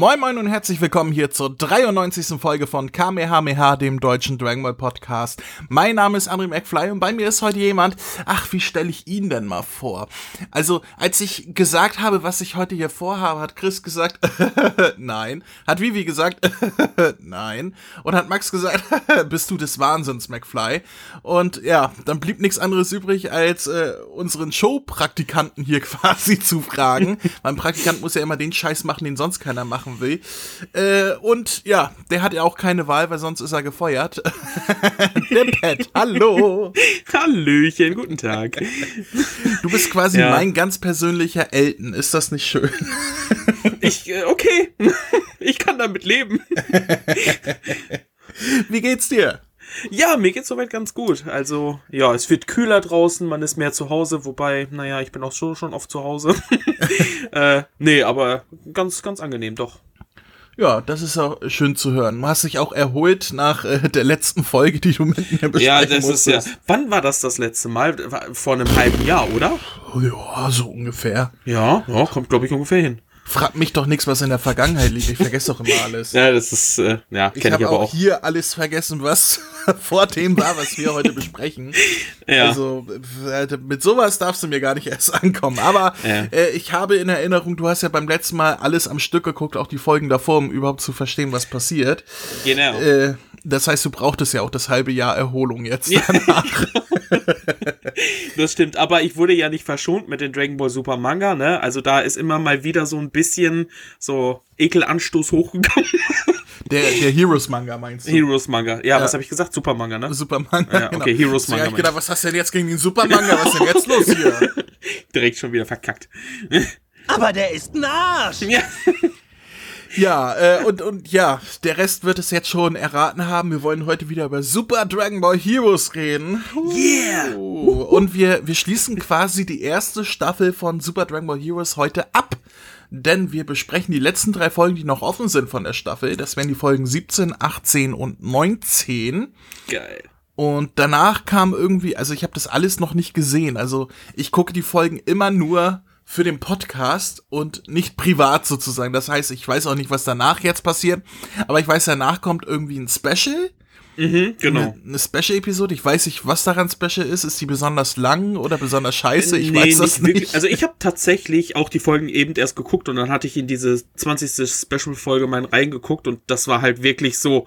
Moin Moin und herzlich willkommen hier zur 93. Folge von Kamehameha, dem deutschen Dragon Ball Podcast. Mein Name ist André McFly und bei mir ist heute jemand, ach, wie stelle ich ihn denn mal vor? Also, als ich gesagt habe, was ich heute hier vorhabe, hat Chris gesagt, nein. Hat Vivi gesagt, nein. Und hat Max gesagt, bist du des Wahnsinns, McFly? Und ja, dann blieb nichts anderes übrig, als äh, unseren Showpraktikanten hier quasi zu fragen. mein Praktikant muss ja immer den Scheiß machen, den sonst keiner machen will. Äh, und ja, der hat ja auch keine Wahl, weil sonst ist er gefeuert. der Pet, hallo. Hallöchen, guten Tag. Du bist quasi ja. mein ganz persönlicher Elton. Ist das nicht schön? ich, äh, okay. ich kann damit leben. Wie geht's dir? Ja, mir geht's soweit ganz gut. Also, ja, es wird kühler draußen, man ist mehr zu Hause, wobei, naja, ich bin auch schon, schon oft zu Hause. äh, nee, aber ganz, ganz angenehm, doch. Ja, das ist auch schön zu hören. Du hast dich auch erholt nach äh, der letzten Folge, die du mit mir besprechen Ja, das musstest. ist ja. Wann war das das letzte Mal? Vor einem halben Jahr, oder? Ja, so ungefähr. Ja, ja kommt, glaube ich, ungefähr hin. Frag mich doch nichts, was in der Vergangenheit liegt. Ich vergesse doch immer alles. ja, das ist, äh, ja, ich habe auch, auch hier alles vergessen, was vor dem war, was wir heute besprechen. Ja. Also äh, mit sowas darfst du mir gar nicht erst ankommen. Aber ja. äh, ich habe in Erinnerung, du hast ja beim letzten Mal alles am Stück geguckt, auch die Folgen davor, um überhaupt zu verstehen, was passiert. Genau. Äh, das heißt, du brauchtest ja auch das halbe Jahr Erholung jetzt danach. das stimmt, aber ich wurde ja nicht verschont mit den Dragon Ball Super Manga, ne? Also da ist immer mal wieder so ein bisschen so Ekelanstoß hochgekommen. Der, der Heroes Manga meinst du? Heroes Manga. Ja, ja. was habe ich gesagt? Super Manga, ne? Super Manga. Ja, okay, genau. Heroes Manga. ich gedacht, was hast du denn jetzt gegen den Super Manga? Was ist denn jetzt los hier? Direkt schon wieder verkackt. Aber der ist ein Arsch. Ja. Ja, äh, und, und ja, der Rest wird es jetzt schon erraten haben. Wir wollen heute wieder über Super Dragon Ball Heroes reden. Yeah! Und wir, wir schließen quasi die erste Staffel von Super Dragon Ball Heroes heute ab. Denn wir besprechen die letzten drei Folgen, die noch offen sind von der Staffel. Das wären die Folgen 17, 18 und 19. Geil. Und danach kam irgendwie, also ich habe das alles noch nicht gesehen. Also ich gucke die Folgen immer nur für den Podcast und nicht privat sozusagen. Das heißt, ich weiß auch nicht, was danach jetzt passiert, aber ich weiß, danach kommt irgendwie ein Special. Mhm, genau. Eine, eine Special-Episode. Ich weiß nicht, was daran special ist. Ist die besonders lang oder besonders scheiße? Ich nee, weiß das nicht. Wirklich. Also ich habe tatsächlich auch die Folgen eben erst geguckt und dann hatte ich in diese 20. Special-Folge mal reingeguckt und das war halt wirklich so,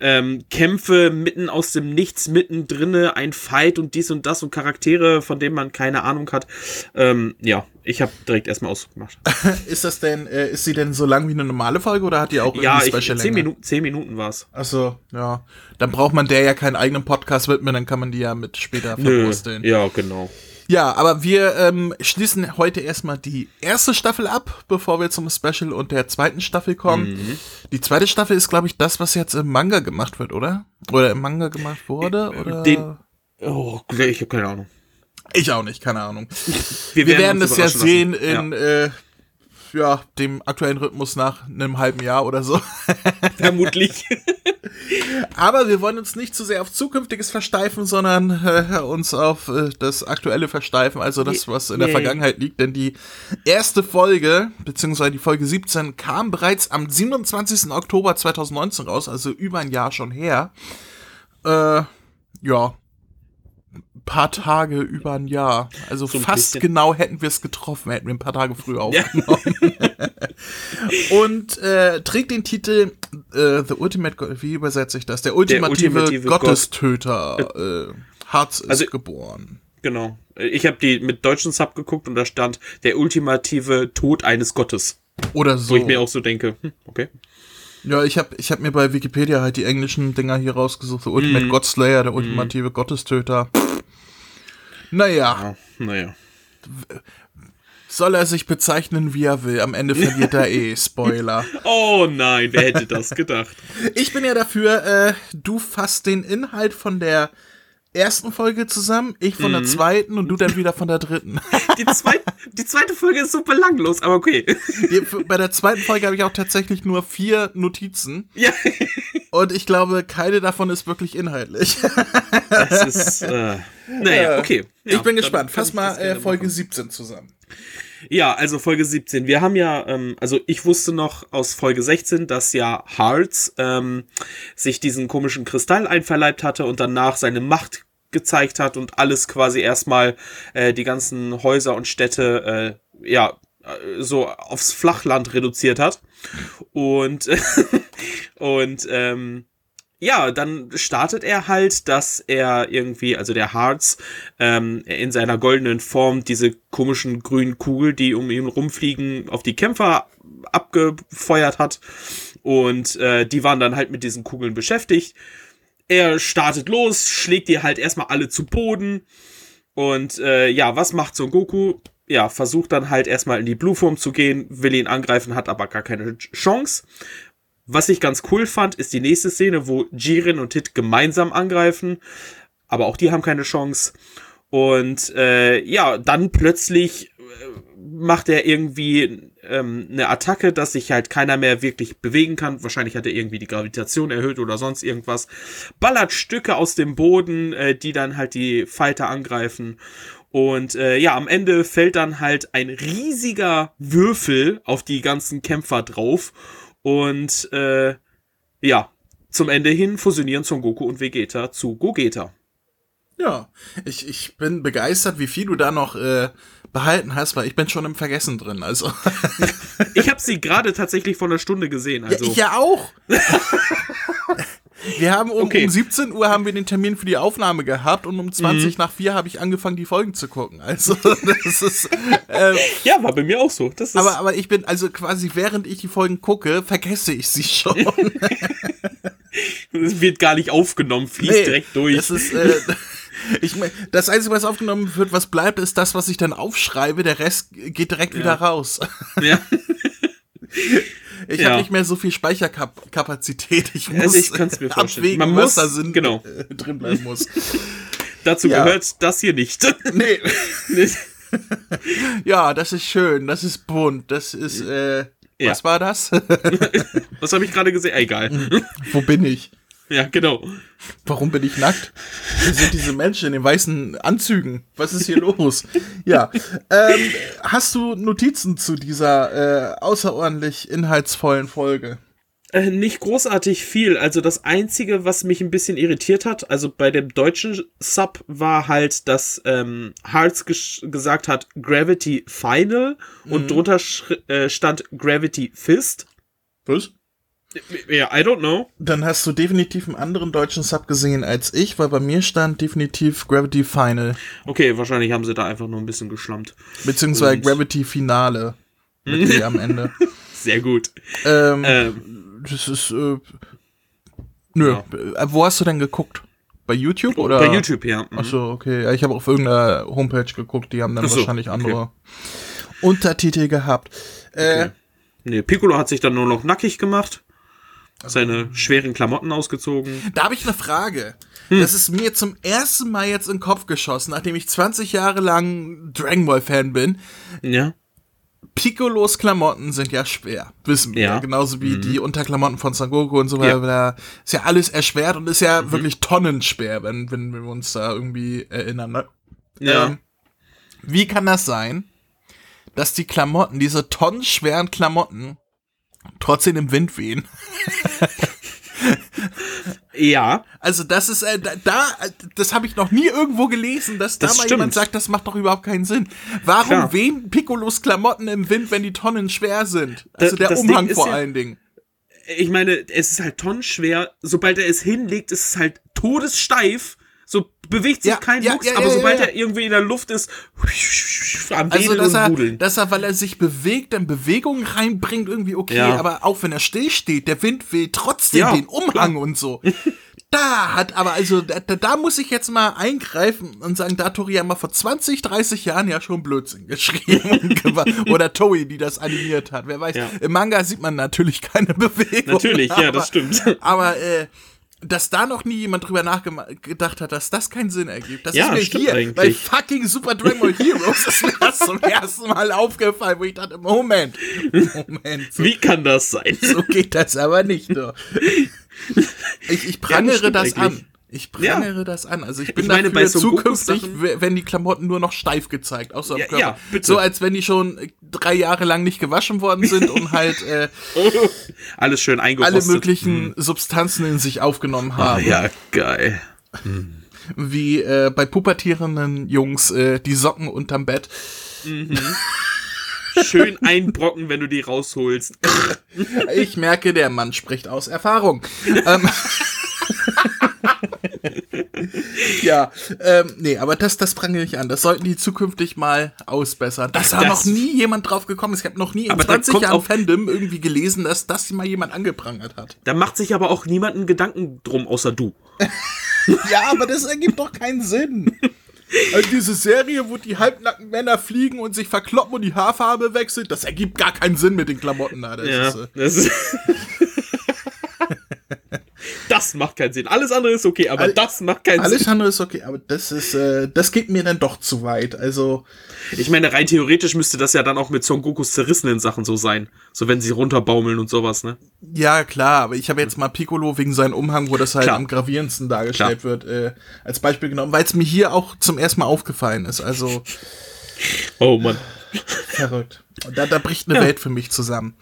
ähm, Kämpfe mitten aus dem Nichts, mittendrin, ein Fight und dies und das und Charaktere, von denen man keine Ahnung hat. Ähm, ja, ich habe direkt erstmal ausgemacht. ist das denn, äh, ist sie denn so lang wie eine normale Folge oder hat die auch ja, irgendwie Special ich, zehn Minuten, zehn Minuten war's. Achso, ja. Dann braucht man der ja keinen eigenen Podcast widmen, dann kann man die ja mit später verwursteln. Ja, genau. Ja, aber wir ähm, schließen heute erstmal die erste Staffel ab, bevor wir zum Special und der zweiten Staffel kommen. Mhm. Die zweite Staffel ist, glaube ich, das, was jetzt im Manga gemacht wird, oder? Oder im Manga gemacht wurde? Oder? Den, oh, ich habe keine Ahnung. Ich auch nicht, keine Ahnung. Wir, wir werden, werden das ja sehen in ja. Äh, ja, dem aktuellen Rhythmus nach einem halben Jahr oder so. Vermutlich. Aber wir wollen uns nicht zu sehr auf Zukünftiges versteifen, sondern äh, uns auf äh, das Aktuelle versteifen, also das, was in der Vergangenheit liegt. Denn die erste Folge, beziehungsweise die Folge 17, kam bereits am 27. Oktober 2019 raus, also über ein Jahr schon her. Äh, ja, paar Tage über ein Jahr. Also so fast bisschen. genau hätten wir es getroffen, hätten wir ein paar Tage früher aufgenommen. Ja. und äh, trägt den Titel äh, The Ultimate, wie übersetze ich das? Der ultimative, Der ultimative Gottestöter. Gott. Äh, Harz ist also, geboren. Genau. Ich habe die mit deutschen Sub geguckt und da stand der ultimative Tod eines Gottes. Oder so. Wo ich mir auch so denke, hm, okay. Ja, ich habe ich hab mir bei Wikipedia halt die englischen Dinger hier rausgesucht. The Ultimate mm. Godslayer, der ultimative mm. Gottestöter. Naja. Ja, naja. Soll er sich bezeichnen, wie er will. Am Ende verliert er eh. Spoiler. oh nein, wer hätte das gedacht? Ich bin ja dafür, äh, du fasst den Inhalt von der ersten Folge zusammen, ich von mhm. der zweiten und du dann wieder von der dritten. Die, zweit, die zweite Folge ist so belanglos, aber okay. Bei der zweiten Folge habe ich auch tatsächlich nur vier Notizen. Ja. Und ich glaube, keine davon ist wirklich inhaltlich. Das ist, äh, naja, okay. Ja, ich bin gespannt. Fass mal äh, Folge machen. 17 zusammen. Ja, also Folge 17. Wir haben ja, ähm, also ich wusste noch aus Folge 16, dass ja Hearts ähm, sich diesen komischen Kristall einverleibt hatte und danach seine Macht gezeigt hat und alles quasi erstmal äh, die ganzen Häuser und Städte äh, ja so aufs Flachland reduziert hat und und ähm, ja, dann startet er halt, dass er irgendwie, also der Harz, ähm, in seiner goldenen Form diese komischen grünen Kugel, die um ihn rumfliegen, auf die Kämpfer abgefeuert hat. Und äh, die waren dann halt mit diesen Kugeln beschäftigt. Er startet los, schlägt die halt erstmal alle zu Boden. Und äh, ja, was macht Son Goku? Ja, versucht dann halt erstmal in die Blue-Form zu gehen, will ihn angreifen, hat aber gar keine Chance. Was ich ganz cool fand, ist die nächste Szene, wo Jiren und Hit gemeinsam angreifen. Aber auch die haben keine Chance. Und äh, ja, dann plötzlich äh, macht er irgendwie ähm, eine Attacke, dass sich halt keiner mehr wirklich bewegen kann. Wahrscheinlich hat er irgendwie die Gravitation erhöht oder sonst irgendwas. Ballert Stücke aus dem Boden, äh, die dann halt die Fighter angreifen. Und äh, ja, am Ende fällt dann halt ein riesiger Würfel auf die ganzen Kämpfer drauf. Und äh, ja, zum Ende hin fusionieren Son Goku und Vegeta zu Gogeta. Ja, ich, ich bin begeistert, wie viel du da noch äh, behalten hast, weil ich bin schon im Vergessen drin. Also ich habe sie gerade tatsächlich vor einer Stunde gesehen. Also. Ja, ich ja auch. Wir haben um, okay. um 17 Uhr haben wir den Termin für die Aufnahme gehabt und um 20 mhm. nach 4 habe ich angefangen, die Folgen zu gucken. Also, das ist. Äh, ja, war bei mir auch so. Aber, aber ich bin, also quasi während ich die Folgen gucke, vergesse ich sie schon. Es wird gar nicht aufgenommen, fließt nee, direkt durch. Das ist. Äh, ich mein, das Einzige, was aufgenommen wird, was bleibt, ist das, was ich dann aufschreibe. Der Rest geht direkt ja. wieder raus. Ja. Ich ja. habe nicht mehr so viel Speicherkapazität. Ich muss also ich kann's mir vorstellen. Man muss, da Sinn genau. drin bleiben muss. Dazu ja. gehört das hier nicht. Nee. ja, das ist schön, das ist bunt, das ist, äh, ja. was war das? was habe ich gerade gesehen? Egal. Wo bin ich? Ja, genau. Warum bin ich nackt? Wie sind diese Menschen in den weißen Anzügen? Was ist hier los? Ja. Ähm, hast du Notizen zu dieser äh, außerordentlich inhaltsvollen Folge? Äh, nicht großartig viel. Also das Einzige, was mich ein bisschen irritiert hat, also bei dem deutschen Sub war halt, dass ähm, Hearts gesagt hat Gravity Final mhm. und drunter äh, stand Gravity Fist. Was? Ja, I don't know. Dann hast du definitiv einen anderen deutschen Sub gesehen als ich, weil bei mir stand definitiv Gravity Final. Okay, wahrscheinlich haben sie da einfach nur ein bisschen geschlammt. Beziehungsweise Und Gravity Finale. Mit E am Ende. Sehr gut. Ähm, ähm, das ist. Äh, nö. Ja. Äh, wo hast du denn geguckt? Bei YouTube oder? Bei YouTube, ja. Mhm. Achso, okay. Ich habe auf irgendeiner Homepage geguckt, die haben dann Achso, wahrscheinlich andere okay. Untertitel gehabt. Äh, okay. Nee, Piccolo hat sich dann nur noch nackig gemacht seine schweren Klamotten ausgezogen. Da habe ich eine Frage. Hm. Das ist mir zum ersten Mal jetzt in den Kopf geschossen, nachdem ich 20 Jahre lang Dragon Ball Fan bin. Ja. Piccolos Klamotten sind ja schwer, wissen wir. Ja. Genauso wie mhm. die Unterklamotten von Son Goku und so weiter. Ja. Ist ja alles erschwert und ist ja mhm. wirklich tonnenschwer, wenn, wenn wir uns da irgendwie erinnern. Ne? Ja. Ähm, wie kann das sein, dass die Klamotten, diese tonnenschweren Klamotten, trotzdem im Wind wehen. ja. Also das ist äh, da, das habe ich noch nie irgendwo gelesen, dass da das mal stimmt. jemand sagt, das macht doch überhaupt keinen Sinn. Warum Klar. wehen Piccolos Klamotten im Wind, wenn die Tonnen schwer sind? Also da, der Umhang vor ja, allen Dingen. Ich meine, es ist halt tonnenschwer. Sobald er es hinlegt, ist es halt todessteif. So bewegt sich ja, kein ja, Mucks, ja, aber sobald er irgendwie in der Luft ist, am also, dass er, dass er, weil er sich bewegt, dann Bewegung reinbringt, irgendwie okay, aber auch wenn er still steht, der Wind will trotzdem den Umhang und so. da hat aber, also, da, da muss ich jetzt mal eingreifen und sagen, da Toriyama vor 20, 30 Jahren ja schon Blödsinn geschrieben. Oder Toei, die das animiert hat. Wer weiß. Im Manga sieht man natürlich keine Bewegung. Natürlich, ja, das stimmt. Aber, äh, dass da noch nie jemand drüber nachgedacht hat, dass das keinen Sinn ergibt. Das ja, ist mir hier eigentlich. bei fucking Super Dragon Ball Heroes ist mir das zum ersten Mal aufgefallen, wo ich dachte, Moment, Moment. So, Wie kann das sein? So geht das aber nicht. Doch. Ich, ich prangere ja, das, das an. Ich prangere das an. Also ich bin Ich meine, dafür bei so zukünftig, wenn die Klamotten nur noch steif gezeigt, außer am Ja, Körper. ja, bitte. So als wenn die schon äh, drei Jahre lang nicht gewaschen worden sind und halt äh, Alles schön eingerostet. alle möglichen Substanzen in sich aufgenommen Ah, haben. ja, geil. Wie äh, bei pubertierenden Jungs äh, die Socken unterm Bett. Schön einbrocken, wenn du die rausholst. Ich merke, der Mann spricht aus Erfahrung. ähm, ja, ähm, nee, aber das, das prangere ich an. Das sollten die zukünftig mal ausbessern. Dass da noch nie jemand drauf gekommen ist. Ich habe noch nie in Aber da 20 kommt Jahren Fandom irgendwie gelesen, dass das mal jemand angeprangert hat. Da macht sich aber auch niemanden Gedanken drum, außer du. Ja, aber das ergibt doch keinen Sinn. Also diese Serie, wo die halbnackten Männer fliegen und sich verkloppen und die Haarfarbe wechselt, das ergibt gar keinen Sinn mit den Klamotten da. Das ist, äh, das, ist das macht keinen Sinn. Alles andere ist okay, aber All- das macht keinen alles Sinn. andere ist okay, aber das ist, äh, das geht mir dann doch zu weit. Also, Ich meine, rein theoretisch müsste das ja dann auch mit Son Gokus zerrissenen Sachen so sein. So wenn sie runterbaumeln und sowas, ne? ja, klar, aber ich habe jetzt mal Piccolo wegen seinem Umhang, wo das halt Klar. am gravierendsten dargestellt wird, äh, als Beispiel genommen, weil es mir hier auch zum ersten Mal aufgefallen ist. Also, Oh Mann. verrückt. Da, da bricht eine Welt für mich zusammen.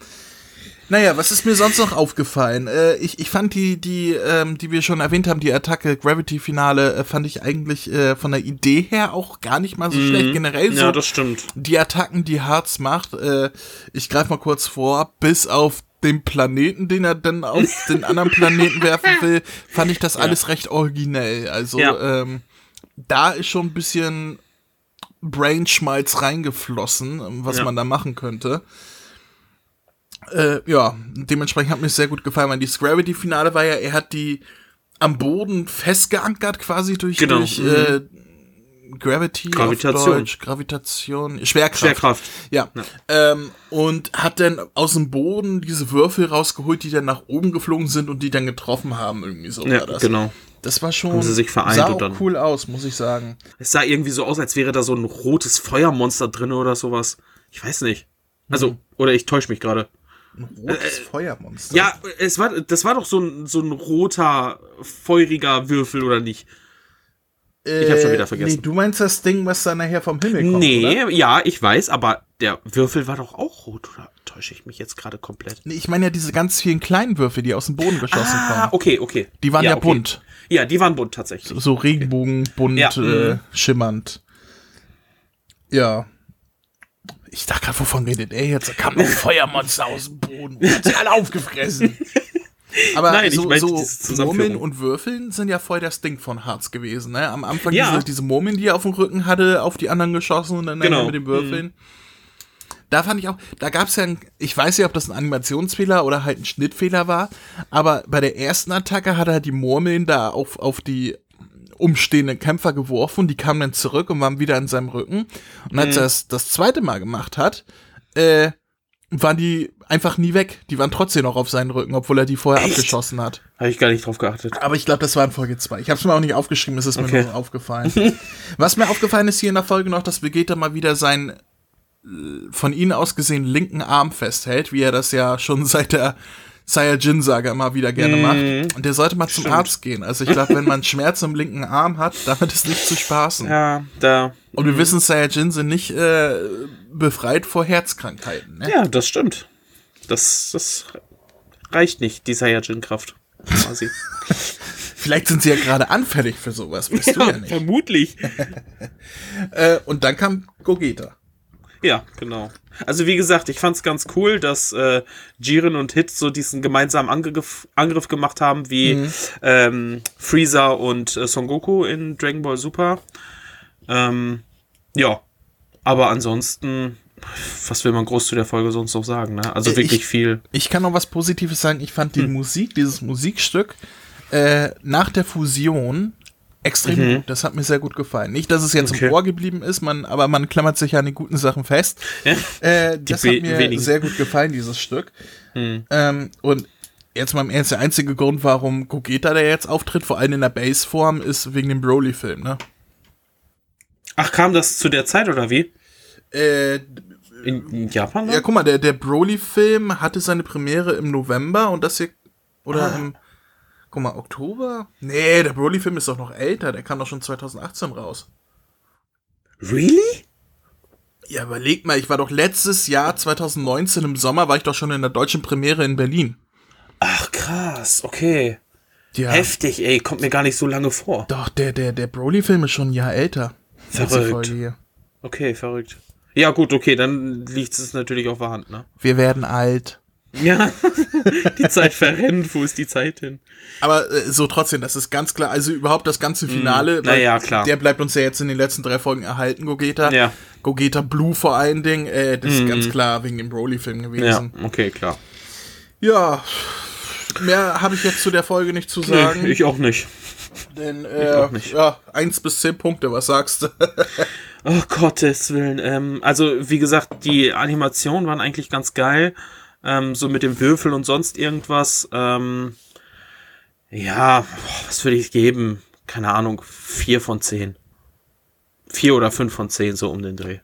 Naja, was ist mir sonst noch aufgefallen? Äh, ich, ich fand die, die, ähm, die wir schon erwähnt haben, die Attacke Gravity-Finale, äh, fand ich eigentlich äh, von der Idee her auch gar nicht mal so schlecht. Generell so Ja, das stimmt. die Attacken, die Harz macht, äh, ich greife mal kurz vor, bis auf den Planeten, den er dann auf den anderen Planeten werfen will, fand ich das alles recht originell. Also Ja. ähm, da ist schon ein bisschen Brainschmalz reingeflossen, was Ja. man da machen könnte. Äh, ja, dementsprechend hat mir sehr gut gefallen, weil das Gravity-Finale war ja, er hat die am Boden festgeankert quasi durch, Genau, durch mhm. äh, Gravity, Gravitation. Gravitation, Schwerkraft. Schwerkraft. Ja. Ähm, und hat dann aus dem Boden diese Würfel rausgeholt, die dann nach oben geflogen sind und die dann getroffen haben, irgendwie so Ja, das. genau. Das war schon, Haben sie sich vereint sah und dann- cool aus, muss ich sagen. Es sah irgendwie so aus, als wäre da so ein rotes Feuermonster drin oder sowas. Ich weiß nicht. Also, oder ich täusche mich gerade. Ein rotes Feuermonster. Äh, Ja, es war, das war doch so ein, so ein roter, feuriger Würfel, oder nicht? ich hab schon wieder vergessen. Äh, Nee, du meinst das Ding, was dann nachher vom Himmel kommt, nee, oder? ja, ich weiß, aber der Würfel war doch auch rot, oder täusche ich mich jetzt gerade komplett? Nee, ich meine ja diese ganz vielen kleinen Würfel, die aus dem Boden geschossen Ah, kommen. okay, okay. Die waren ja, okay. bunt. Ja, die waren bunt tatsächlich. So regenbogenbunt, Ja, äh, mhm. schimmernd. Ja. Ich dachte gerade, wovon redet er jetzt? Da kam noch ein Feuermonster aus dem Boden und hat sie alle aufgefressen. Aber Nein, ich so, meinte so diese Zusammenführung. Murmeln und Würfeln sind ja voll das Ding von Harz gewesen. Ne? Am Anfang Ja. diese, diese Murmeln, die er auf dem Rücken hatte, auf die anderen geschossen und dann Genau. mit den Würfeln. Da fand ich auch, da gab es ja, ein, ich weiß nicht, ob das ein Animationsfehler oder halt ein Schnittfehler war, aber bei der ersten Attacke hat er die Murmeln da auf, auf die umstehenden Kämpfer geworfen, die kamen dann zurück und waren wieder an seinem Rücken. Und als er es das zweite Mal gemacht hat, äh, waren die einfach nie weg. Die waren trotzdem noch auf seinen Rücken, obwohl er die vorher abgeschossen hat. Habe ich gar nicht drauf geachtet. Aber ich glaube, das war in Folge 2. Ich habe es mir auch nicht aufgeschrieben, es ist mir Okay. nur aufgefallen. Was mir aufgefallen ist hier in der Folge noch, dass Vegeta mal wieder seinen äh, von ihnen aus gesehen linken Arm festhält, wie er das ja schon seit der Saiyajin-Saga immer wieder gerne macht. Und der sollte mal zum Arzt gehen. Also ich glaube, wenn man Schmerz im linken Arm hat, damit ist nicht zu spaßen. Ja, da. Und wir wissen, Saiyajin sind nicht äh, befreit vor Herzkrankheiten. Ne? Ja, das stimmt. Das, das reicht nicht, die Saiyajin-Kraft. Quasi. Vielleicht sind sie ja gerade anfällig für sowas, weißt du ja nicht. vermutlich. Äh, und dann kam Gogeta. Ja, genau. Also wie gesagt, ich fand's ganz cool, dass äh, Jiren und Hit so diesen gemeinsamen Angriff, Angriff gemacht haben, wie Mhm. ähm, Freezer und äh, Son Goku in Dragon Ball Super. Ähm, ja, aber ansonsten, was will man groß zu der Folge sonst noch sagen? Ne? Also Äh, wirklich ich- viel. Ich kann noch was Positives sagen. Ich fand die Hm. Musik, dieses Musikstück, äh, nach der Fusion extrem gut. Das hat mir sehr gut gefallen. Nicht, dass es jetzt Mhm. Okay. im Ohr geblieben ist, man, aber man klammert sich an die guten Sachen fest. Ja. Äh, das hat mir wenigen. Sehr gut gefallen, dieses Stück. Ähm, und jetzt mal im Ernst, der einzige Grund, warum Gogeta der jetzt auftritt, vor allem in der Bassform, ist wegen dem Broly-Film, ne? Ach, kam das zu der Zeit oder wie? Äh, In, in Japan? ja, guck mal, der, der Broly-Film hatte seine Premiere im November und das hier, oder Ah. im, Guck mal, Oktober? Nee, der Broly-Film ist doch noch älter. Der kam doch schon 2018 raus. Really? Ja, überleg mal, ich war doch letztes Jahr, 2019 im Sommer, war ich doch schon in der deutschen Premiere in Berlin. Ach, krass, okay. Ja. Heftig, ey, kommt mir gar nicht so lange vor. Doch, der, der, der Broly-Film ist schon ein Jahr älter. Verrückt. Okay, verrückt. Ja, gut, okay, dann liegt es natürlich auf der Hand, ne? Wir werden alt. Ja, die Zeit verrennt, wo ist die Zeit hin? Aber äh, so trotzdem, das ist ganz klar, also überhaupt das ganze Finale, Mm, na ja, klar. der bleibt uns ja jetzt in den letzten drei Folgen erhalten, Gogeta. Ja. Gogeta Blue vor allen Dingen, äh, das ist ganz klar wegen dem Broly-Film Ja, gewesen. okay, klar. Ja, mehr habe ich jetzt zu der Folge nicht zu sagen. Nee, ich auch nicht. denn, auch äh, nicht. ja, eins bis zehn Punkte, was sagst du? Oh Gottes Willen. Ähm, also, wie gesagt, die Animationen waren eigentlich ganz geil. Ähm, so mit dem Würfel und sonst irgendwas. Ähm, ja, was würde ich geben? Keine Ahnung, vier von zehn. Vier oder fünf von zehn, so um den Dreh.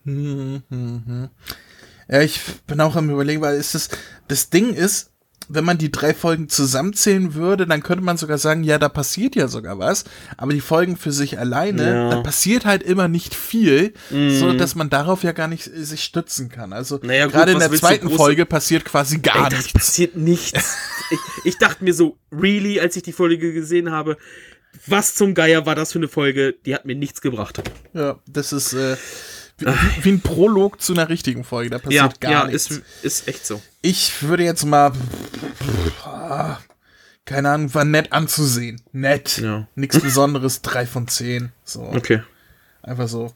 Ja, ich bin auch am überlegen, weil es das Ding ist, wenn man die drei Folgen zusammenzählen würde, dann könnte man sogar sagen, ja, da passiert ja sogar was. Aber die Folgen für sich alleine, Ja. Da passiert halt immer nicht viel, so dass man darauf ja gar nicht äh, sich stützen kann. Also Naja, gerade in der zweiten Folge passiert quasi gar Ey, nichts. passiert nichts. ich, ich dachte mir so, really, als ich die Folge gesehen habe, was zum Geier war das für eine Folge? Die hat mir nichts gebracht. Ja, das ist äh, wie, wie ein Prolog zu einer richtigen Folge. Da passiert Ja, gar ja, nichts. ist, ist echt so. Ich würde jetzt mal. Keine Ahnung, war nett anzusehen. Nett. Ja. Nichts Besonderes, drei von zehn. So, Okay. einfach so.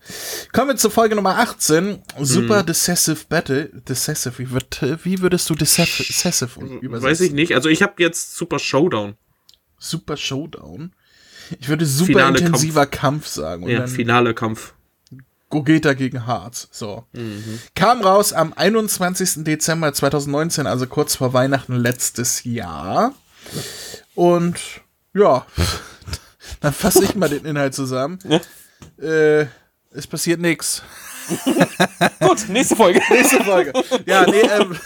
Kommen wir zur Folge Nummer 18. Mhm. Super Decisive Battle. Decisive, wie, wird, wie würdest du Decisive, Decisive übersetzen? Weiß ich nicht. Also ich habe jetzt Super Showdown. Super Showdown. Ich würde super Finale intensiver Kampf, sagen. Und Ja, finale Kampf. Gogeta gegen Harz. So. Mhm. Kam raus am 21. Dezember 2019, also kurz vor Weihnachten letztes Jahr. Und ja, dann fasse ich mal den Inhalt zusammen. Äh, es passiert nichts. Gut, nächste Folge. Nächste Folge. Ja, nee, ähm,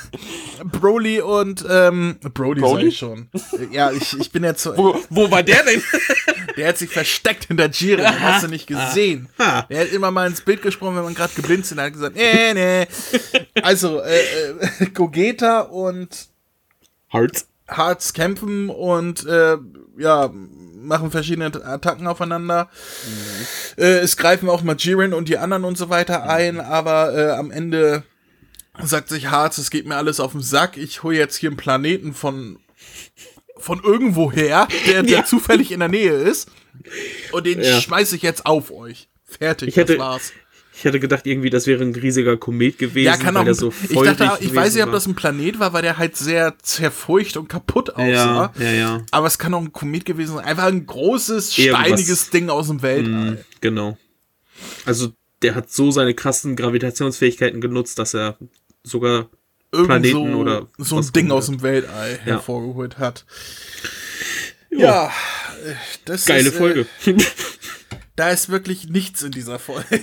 Broly und ähm, Broly, Broly? ich schon. Ja, ich, ich bin jetzt so. Wo, wo war der denn? Der hat sich versteckt hinter Jiren, den hast du nicht gesehen. Aha. Der hat immer mal ins Bild gesprochen, wenn man gerade geblinzelt hat, hat gesagt, nee, nee. Also, äh, äh, Gogeta und Hearts. Hearts kämpfen und äh, ja, machen verschiedene Attacken aufeinander. Äh, es greifen auch mal Jiren und die anderen und so weiter ein, aber äh, am Ende sagt sich Hearts, es geht mir alles auf den Sack, ich hole jetzt hier einen Planeten von von irgendwoher, der, der Ja. zufällig in der Nähe ist und den Ja. schmeiße ich jetzt auf euch. Fertig, Ich hätte- das war's. Ich hätte gedacht, irgendwie, das wäre ein riesiger Komet gewesen. Ja, kann auch. weil der so ich dachte, ich weiß nicht, ob das ein Planet war, weil der halt sehr zerfurcht und kaputt aussah. Ja, ja, ja. Aber es kann auch ein Komet gewesen sein. Einfach ein großes, Irgendwas. steiniges Ding aus dem Weltall. Mhm, genau. Also, der hat so seine krassen Gravitationsfähigkeiten genutzt, dass er sogar Irgend Planeten so, oder so ein Ding aus dem Weltall Ja. hervorgeholt hat. Jo. Ja, äh, das geile ist, Folge. Äh, da ist wirklich nichts in dieser Folge.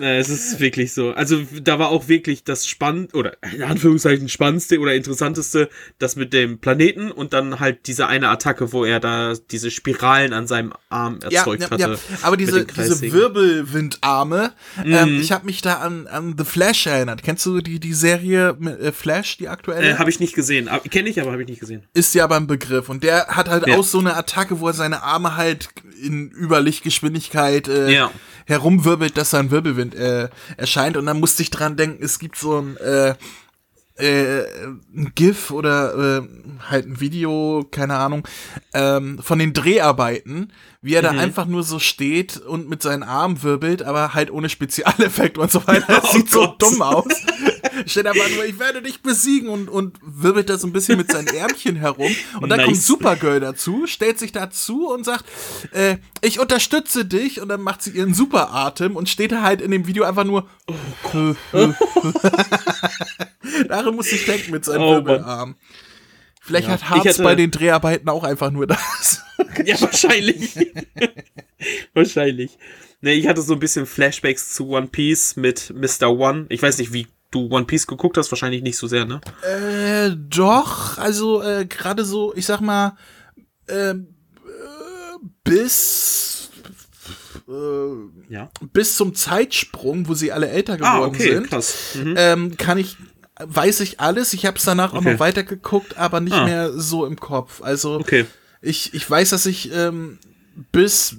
Na, es ist wirklich so. Also, da war auch wirklich das spannend oder in Anführungszeichen spannendste oder interessanteste, das mit dem Planeten und dann halt diese eine Attacke, wo er da diese Spiralen an seinem Arm Ja, erzeugt ja, hatte. ja. aber diese, diese. Wirbelwindarme, Mhm. ähm, ich habe mich da an, an The Flash erinnert. Kennst du die, die Serie äh, Flash, die aktuelle? Äh, habe ich nicht gesehen. Kenne ich, aber habe ich nicht gesehen. ist ja beim Begriff. Und der hat halt Ja. auch so eine Attacke, wo er seine Arme halt in Überlichtgeschwindigkeit äh, Ja. herumwirbelt, dass da ein Wirbelwind äh, erscheint. Und dann musste ich dran denken, es gibt so ein, äh, äh, ein GIF oder äh, halt ein Video, keine Ahnung, ähm, von den Dreharbeiten, wie er da einfach nur so steht und mit seinen Armen wirbelt, aber halt ohne Spezialeffekt und so weiter. Das Oh sieht so Gott. dumm aus. Steht einfach nur, ich werde dich besiegen und, und wirbelt da so ein bisschen mit seinen Ärmchen herum. Und dann Nice. kommt Supergirl dazu, stellt sich dazu und sagt, äh, ich unterstütze dich und dann macht sie ihren Superatem und steht da halt in dem Video einfach nur. Daran muss ich denken mit seinem Oh, Mann. Wirbelarm. Vielleicht Ja. hat Harz bei den Dreharbeiten auch einfach nur das. Ja, wahrscheinlich. wahrscheinlich. Ne, ich hatte so ein bisschen Flashbacks zu One Piece mit Mr. One. Ich weiß nicht, wie du One Piece geguckt hast, wahrscheinlich nicht so sehr, ne? Äh, doch, also äh, gerade so, ich sag mal, ähm, äh, bis äh, Ja. bis zum Zeitsprung, wo sie alle älter geworden Ah, okay, sind, krass. Mhm. ähm, kann ich weiß ich alles. Ich habe es danach auch Okay. noch weitergeguckt, aber nicht Ah. mehr so im Kopf. Also Okay. ich, ich weiß, dass ich ähm, bis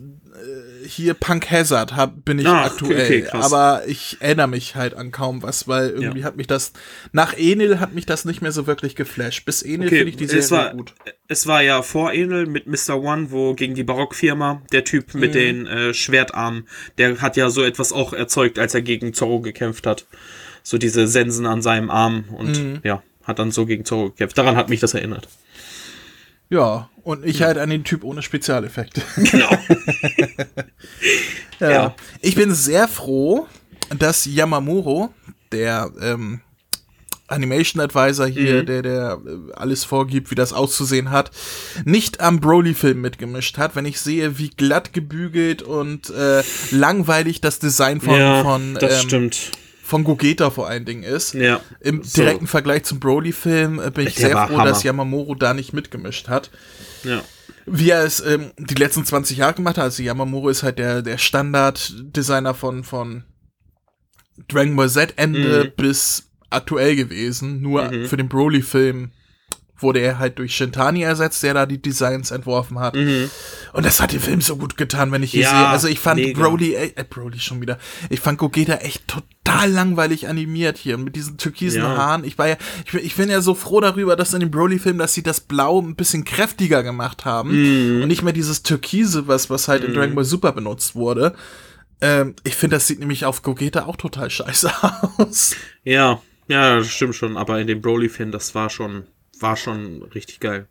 hier Punk Hazard hab, bin ich Ah, aktuell, okay, aber ich erinnere mich halt an kaum was, weil irgendwie Ja. hat mich das nach Enel hat mich das nicht mehr so wirklich geflasht. Bis Enel Okay, finde ich die es Serie war, gut. es war ja vor Enel mit Mr. One, wo gegen die Barockfirma, der Typ mit Mhm. den äh, Schwertarmen, der hat ja so etwas auch erzeugt, als er gegen Zorro gekämpft hat. So diese Sensen an seinem Arm und Mhm. ja, hat dann so gegen Zorro gekämpft. Daran hat mich das erinnert. Ja, und ich halt an den Typ ohne Spezialeffekte. Genau. Ja. Ja. Ich bin sehr froh, dass Yamamuro, der ähm, Animation Advisor hier, Mhm. der, der äh, alles vorgibt, wie das auszusehen hat, nicht am Broly-Film mitgemischt hat. Wenn ich sehe, wie glatt gebügelt und äh, langweilig das Design von, ja, von, das ähm, stimmt. Von Gogeta vor allen Dingen ist. Ja. Im So. direkten Vergleich zum Broly-Film äh, bin ich Der sehr froh, Hammer. dass Yamamuro da nicht mitgemischt hat Ja. wie er es ähm, die letzten 20 Jahre gemacht hat. Also Yamamuro ist halt der, der Standard-Designer von, von Dragon Ball Z Ende Mhm. bis aktuell gewesen. Nur Mhm. für den Broly-Film wurde er halt durch Shintani ersetzt, der da die Designs entworfen hat. Mhm. Und das hat dem Film so gut getan, wenn ich hier Ja, sehe. Also ich fand mega. Broly, äh, äh, Broly schon wieder. Ich fand Gogeta echt total langweilig animiert hier mit diesen türkisen Ja. Haaren. Ich war ja, ich, bin- ich bin ja so froh darüber, dass in dem Broly-Film, dass sie das Blau ein bisschen kräftiger gemacht haben Mhm. und nicht mehr dieses Türkise, was, was halt in Dragon Ball Super benutzt wurde. Ähm, ich finde, das sieht nämlich auf Gogeta auch total scheiße aus. Ja, ja, das stimmt schon. Aber in dem Broly-Film, das war schon, war schon richtig geil.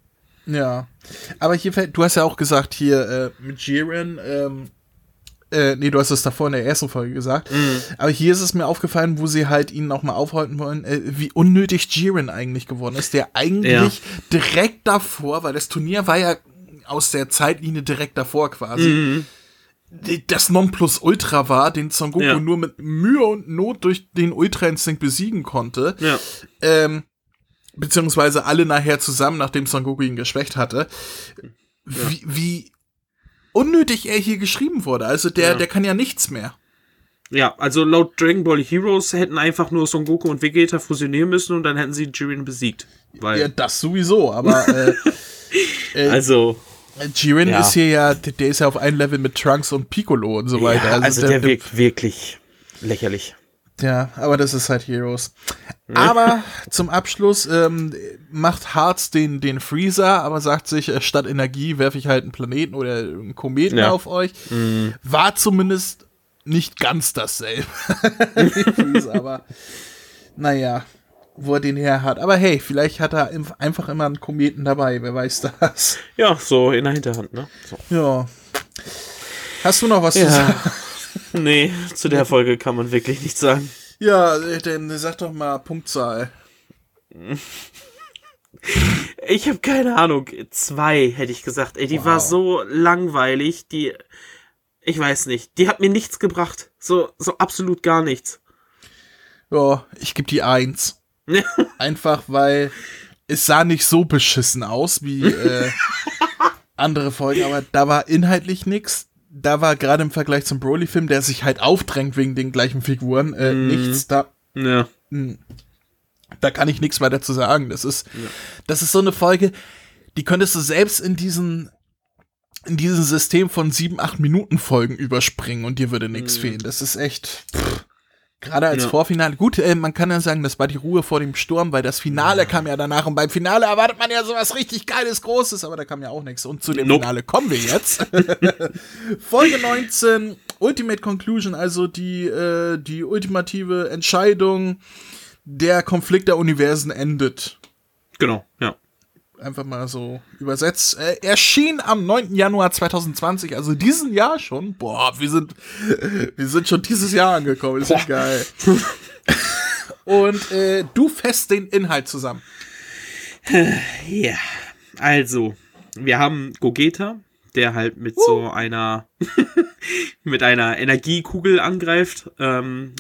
Ja. Aber hier fällt, du hast ja auch gesagt, hier äh, mit Jiren, ähm, äh, nee, du hast es davor in der ersten Folge gesagt. Aber hier ist es mir aufgefallen, wo sie halt ihn nochmal aufhalten wollen, äh, wie unnötig Jiren eigentlich geworden ist, der eigentlich direkt davor, weil das Turnier war ja aus der Zeitlinie direkt davor quasi. Mhm. Das Nonplusultra war, den Son Goku Ja. nur mit Mühe und Not durch den Ultra-Instinkt besiegen konnte. Ja. Ähm, beziehungsweise alle nachher zusammen, nachdem Son Goku ihn geschwächt hatte. Wie, wie unnötig er hier geschrieben wurde. Also der, Ja. der kann ja nichts mehr. Ja, also laut Dragon Ball Heroes hätten einfach nur Son Goku und Vegeta fusionieren müssen und dann hätten sie Jiren besiegt. Weil, Ja, das sowieso, aber äh, äh, also, Jiren ja. ist hier ja, der der ist ja auf einem Level mit Trunks und Piccolo und so weiter. ja, also der, wirkt wirklich lächerlich. Ja, aber das ist halt Heroes. Aber zum Abschluss ähm, macht Hearts den, den Freezer, aber sagt sich, äh, statt Energie werfe ich halt einen Planeten oder einen Kometen Ja. auf euch. War zumindest nicht ganz dasselbe. Freezer, aber naja, wo er den her hat. Aber hey, vielleicht hat er einfach immer einen Kometen dabei, wer weiß das. Ja, so in der Hinterhand, ne? So. Ja. Hast du noch was zu Ja. sagen? Nee, zu der Folge kann man wirklich nichts sagen. Ja, dann sag doch mal Punktzahl. Ich habe keine Ahnung. Zwei, hätte ich gesagt. Ey, die war so langweilig, die. Ich weiß nicht. Die hat mir nichts gebracht. So, so absolut gar nichts. Ja, ich gebe die Eins. Einfach weil es sah nicht so beschissen aus wie äh, andere Folgen, aber da war inhaltlich nix. Da war gerade im Vergleich zum Broly-Film, der sich halt aufdrängt wegen den gleichen Figuren, äh, nichts. Da, Ja. da kann ich nichts weiter zu sagen. Das ist, das ist so eine Folge, die könntest du selbst in diesen in diesem System von sieben, acht Minuten Folgen überspringen und dir würde nichts fehlen. Das ist echt. Pff, Gerade als Ja. Vorfinale. Gut, äh, man kann ja sagen, das war die Ruhe vor dem Sturm, weil das Finale kam ja danach und beim Finale erwartet man ja sowas richtig Geiles, Großes, aber da kam ja auch nichts. Und zu dem Nope. Finale kommen wir jetzt. Folge 19, Ultimate Conclusion, also die, äh, die ultimative Entscheidung, der Konflikt der Universen endet. Genau, ja. Einfach mal so übersetzt. Äh, erschien am 9. Januar 2020, also diesen Jahr schon. Boah, wir sind, wir sind schon dieses Jahr angekommen. Ist ja geil. Und äh, du fässt den Inhalt zusammen. Ja. Also, wir haben Gogeta, der halt mit so einer mit einer Energiekugel angreift ähm,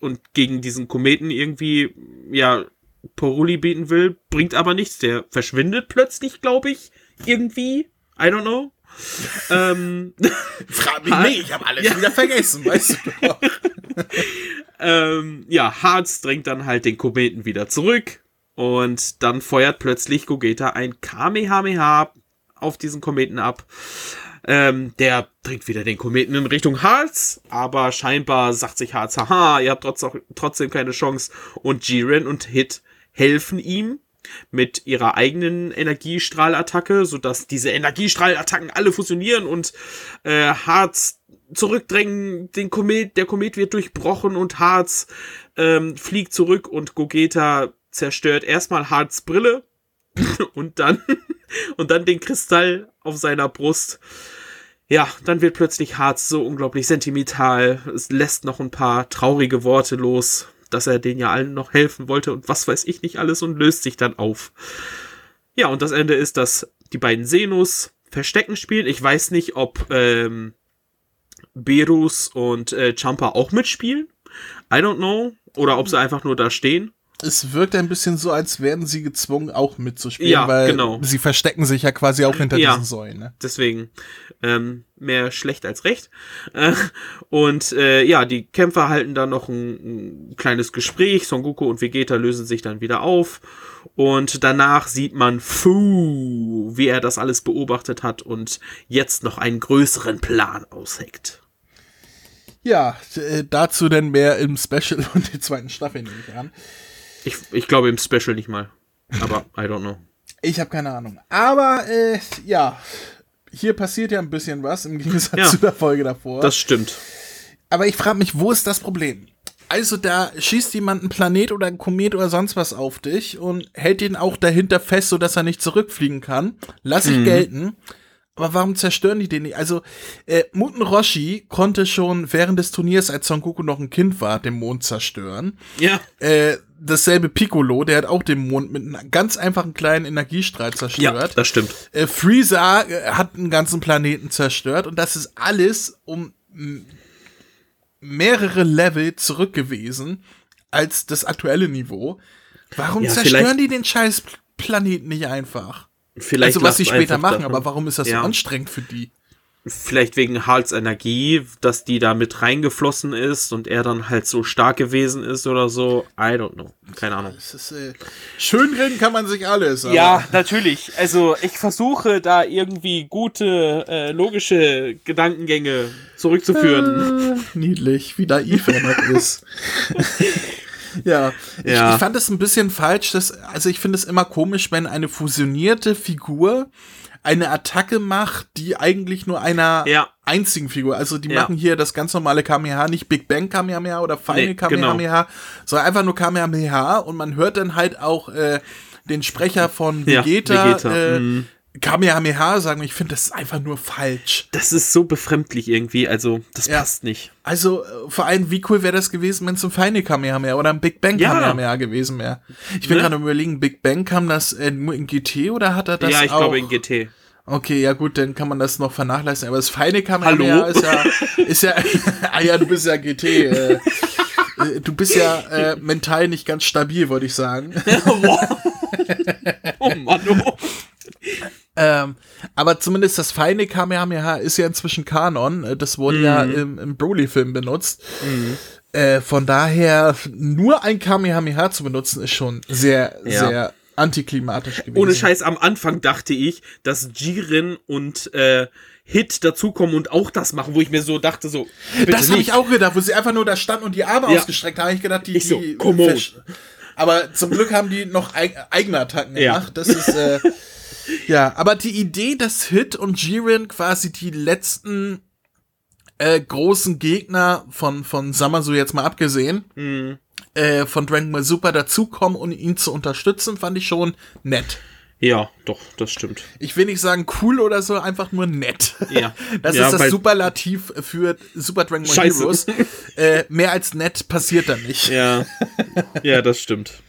und gegen diesen Kometen irgendwie ja Poruli bieten will, bringt aber nichts. Der verschwindet plötzlich, glaube ich, irgendwie I don't know. ähm, Frag mich nicht, ich habe alles ja. wieder vergessen, weißt du doch. ähm, ja, Harz drängt dann halt den Kometen wieder zurück und dann feuert plötzlich Gogeta ein Kamehameha auf diesen Kometen ab. Ähm, der bringt wieder den Kometen in Richtung Harz, aber scheinbar sagt sich Harz, haha, ihr habt trotz, trotzdem keine Chance. Und Jiren und Hit helfen ihm mit ihrer eigenen Energiestrahlattacke, sodass diese Energiestrahlattacken alle fusionieren und äh, Harz zurückdrängen, den Komet, der Komet wird durchbrochen und Harz ähm, fliegt zurück und Gogeta zerstört erstmal Harz Brille und dann und dann den Kristall auf seiner Brust. Ja, dann wird plötzlich Harz so unglaublich sentimental. Es lässt noch ein paar traurige Worte los, dass er denen ja allen noch helfen wollte und was weiß ich nicht alles und löst sich dann auf. Ja, und das Ende ist, dass die beiden Senus Verstecken spielen. Ich weiß nicht, ob ähm, Berus und äh, Champa auch mitspielen. I don't know. Oder ob sie einfach nur da stehen es wirkt ein bisschen so, als wären sie gezwungen, auch mitzuspielen, ja, weil genau. sie verstecken sich ja quasi auch hinter ja, diesen Säulen. Ne? Deswegen ähm, mehr schlecht als recht. Äh, und äh, ja, die Kämpfer halten dann noch ein, ein, kleines Gespräch. Son Goku und Vegeta lösen sich dann wieder auf. Und danach sieht man Fu, wie er das alles beobachtet hat und jetzt noch einen größeren Plan ausheckt. Ja, äh, dazu denn mehr im Special und der zweiten Staffel nehme ich an. Ich, ich glaube im Special nicht mal. Aber I don't know. Ich habe keine Ahnung. Aber äh, ja, hier passiert ja ein bisschen was im Gegensatz ja, zu der Folge davor. Das stimmt. Aber ich frage mich, wo ist das Problem? Also da schießt jemand ein Planet oder ein Komet oder sonst was auf dich und hält ihn auch dahinter fest, sodass er nicht zurückfliegen kann. Lass ich mhm. gelten. Aber warum zerstören die den nicht? Also, äh, Muten Roshi konnte schon während des Turniers, als Son Goku noch ein Kind war, den Mond zerstören. Ja. Äh, dasselbe Piccolo, der hat auch den Mond mit einem ganz einfachen kleinen Energiestrahl zerstört. Ja, das stimmt. Äh, Freezer äh, hat einen ganzen Planeten zerstört und das ist alles um mehrere Level zurück gewesen als das aktuelle Niveau. Warum ja, zerstören die den scheiß Planeten nicht einfach? Vielleicht also was sie später machen, davon. aber warum ist das ja. so anstrengend für die? Vielleicht wegen Hals Energie, dass die da mit reingeflossen ist und er dann halt so stark gewesen ist oder so. I don't know. Keine Ahnung. Ist, äh, schön reden kann man sich alles. ja, natürlich. Also ich versuche da irgendwie gute, äh, logische Gedankengänge zurückzuführen. Äh, niedlich, wie naiv er noch ist. Ja, ich, ja. ich fand es ein bisschen falsch, dass, also ich finde es immer komisch, wenn eine fusionierte Figur eine Attacke macht, die eigentlich nur einer ja. einzigen Figur, also die ja. machen hier das ganz normale Kamehameha, nicht Big Bang Kamehameha oder feine nee, Kamehameha, genau. sondern einfach nur Kamehameha und man hört dann halt auch äh, den Sprecher von Vegeta, ja, Vegeta. Äh, mhm. Kamehameha sagen, ich finde, das ist einfach nur falsch. Das ist so befremdlich irgendwie, also das ja. passt nicht. Also äh, vor allem, wie cool wäre das gewesen, wenn es ein feine Kamehameha oder ein Big Bang Kamehameha ja. gewesen wäre. Ich bin ne? gerade überlegen, Big Bang kam das äh, nur in GT oder hat er das Ja, ich auch? glaube in GT. Okay, ja gut, dann kann man das noch vernachlässigen. Aber das feine Kamehameha ist ja, ist ja, ah ja, du bist ja GT. Äh, äh, du bist ja äh, mental nicht ganz stabil, wollte ich sagen. oh Mann, oh. Ähm, aber zumindest das feine Kamehameha ist ja inzwischen Kanon. Äh, das wurde mhm. ja im, im Broly-Film benutzt. Mhm. Äh, von daher, nur ein Kamehameha zu benutzen, ist schon sehr, ja. sehr antiklimatisch gewesen. Ohne Scheiß, am Anfang dachte ich, dass Jiren und äh, Hit dazukommen und auch das machen, wo ich mir so dachte, so. Das habe ich auch gedacht, wo sie einfach nur da standen und die Arme ja. ausgestreckt haben. Ich gedacht, die. Ich so, die aber zum Glück haben die noch eigene Attacken gemacht. Ja. Das ist. Äh, ja, aber die Idee, dass Hit und Jiren quasi die letzten äh, großen Gegner von, von Samasu jetzt mal abgesehen, mhm. Äh, von Dragon Ball Super dazukommen, um ihn zu unterstützen, fand ich schon nett. Ja, doch, das stimmt. Ich will nicht sagen cool oder so, einfach nur nett. Ja. Das ja, ist das Superlativ für Super Dragon Ball Scheiße. Heroes. Äh, mehr als nett passiert da nicht. Ja. Ja, das stimmt.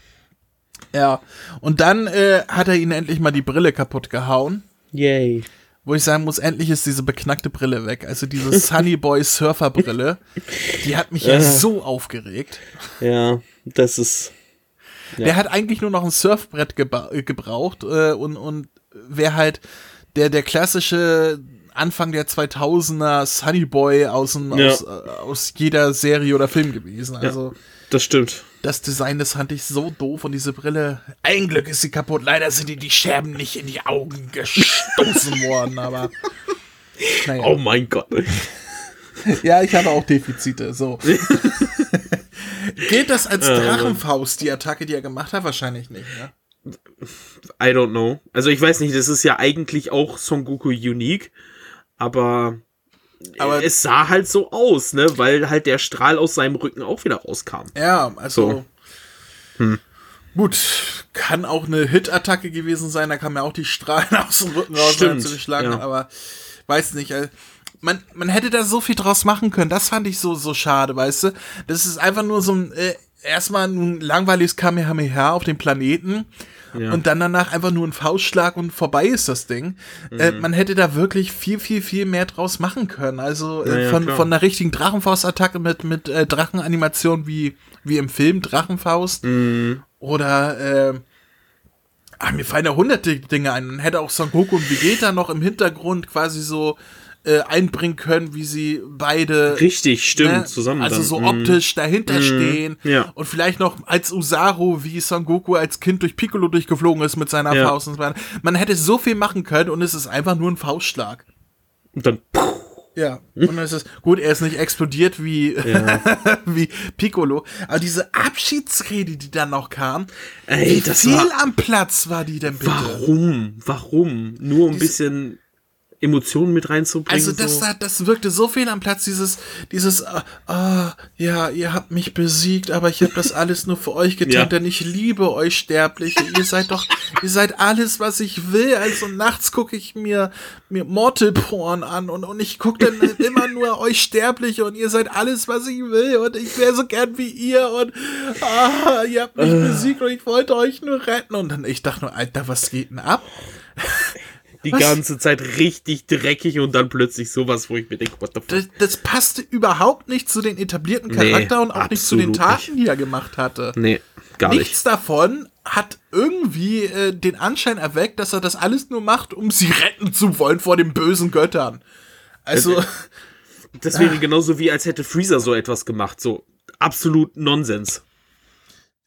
Ja. Und dann äh, hat er ihn endlich mal die Brille kaputt gehauen. Yay. Wo ich sagen muss, endlich ist diese beknackte Brille weg. Also diese Sunny Boy Surfer Brille. Die hat mich ja äh. so aufgeregt. Ja, das ist. Ja. Der hat eigentlich nur noch ein Surfbrett gebra gebraucht äh, und, und wäre halt der, der klassische Anfang der 2000er Sunny Boy aus, dem, Ja. aus, äh, aus jeder Serie oder Film gewesen. Also Das stimmt. Das Design, das fand ich so doof und diese Brille. Ein Glück ist sie kaputt. Leider sind ihr die Scherben nicht in die Augen gestoßen worden, aber. Naja. Oh mein Gott. Ja, ich habe auch Defizite. So. Gilt das als Äh. Drachenfaust, die Attacke, die er gemacht hat? Wahrscheinlich nicht, ne? I don't know. Also ich weiß nicht, das ist ja eigentlich auch Son Goku unique, aber, Aber- es sah halt so aus, ne, weil halt der Strahl aus seinem Rücken auch wieder rauskam. Ja, also. Hm. Gut, kann auch eine Hit-Attacke gewesen sein, da kam ja auch die Strahlen aus dem Rücken raus, Stimmt, wenn er zugeschlagen ja. aber weiß nicht. äh, Man, man hätte da so viel draus machen können, das fand ich so, so schade, weißt du? Das ist einfach nur so ein, äh, erstmal ein langweiliges Kamehameha auf dem Planeten. Ja. Und dann danach einfach nur ein Faustschlag und vorbei ist das Ding. Äh, Mhm. man hätte da wirklich viel, viel, viel mehr draus machen können. Also äh, Ja, von, klar. von einer richtigen Drachenfaust-Attacke mit, mit äh, Drachenanimation wie, wie im Film Drachenfaust. Mhm. Oder äh, ah, mir fallen ja hunderte Dinge ein. Man hätte auch Son Goku und Vegeta noch im Hintergrund quasi so äh, einbringen können, wie sie beide Richtig, stimmt, ne, zusammen. Also dann. so Mhm. optisch dahinter stehen. ja. Und vielleicht noch als Usaru, wie Son Goku als Kind durch Piccolo durchgeflogen ist mit seiner Ja. Faust und so weiter. Man hätte so viel machen können und es ist einfach nur ein Faustschlag. Und dann, Ja. Und es ist, gut, er ist nicht explodiert wie, wie Piccolo. Aber diese Abschiedsrede, die dann noch kam, Ey, wie das viel war- am Platz war die denn bitte? warum? Warum? Nur um ein bisschen Emotionen mit reinzubringen. Also das, so. hat, das wirkte so viel am Platz, dieses, dieses, ah, ah, ja, ihr habt mich besiegt, aber ich habe das alles nur für euch getan, Ja. denn ich liebe euch Sterbliche. Ihr seid doch, ihr seid alles, was ich will. Also nachts gucke ich mir, mir Mortal Porn an und, und ich gucke dann immer nur euch Sterbliche und ihr seid alles, was ich will und ich wäre so gern wie ihr und ah, ihr habt mich besiegt und ich wollte euch nur retten. Und dann ich dachte nur, Alter, was geht denn ab? Die was? ganze Zeit richtig dreckig und dann plötzlich sowas, wo ich mir denke, what the fuck? das, das passte überhaupt nicht zu den etablierten Nee, Charakter und auch nicht zu den Taten, die er gemacht hatte. Nee, gar Nichts nicht. davon hat irgendwie äh, den Anschein erweckt, dass er das alles nur macht, um sie retten zu wollen vor den bösen Göttern. Also, Das wäre genauso wie, als hätte Freezer so etwas gemacht. So absolut Nonsens.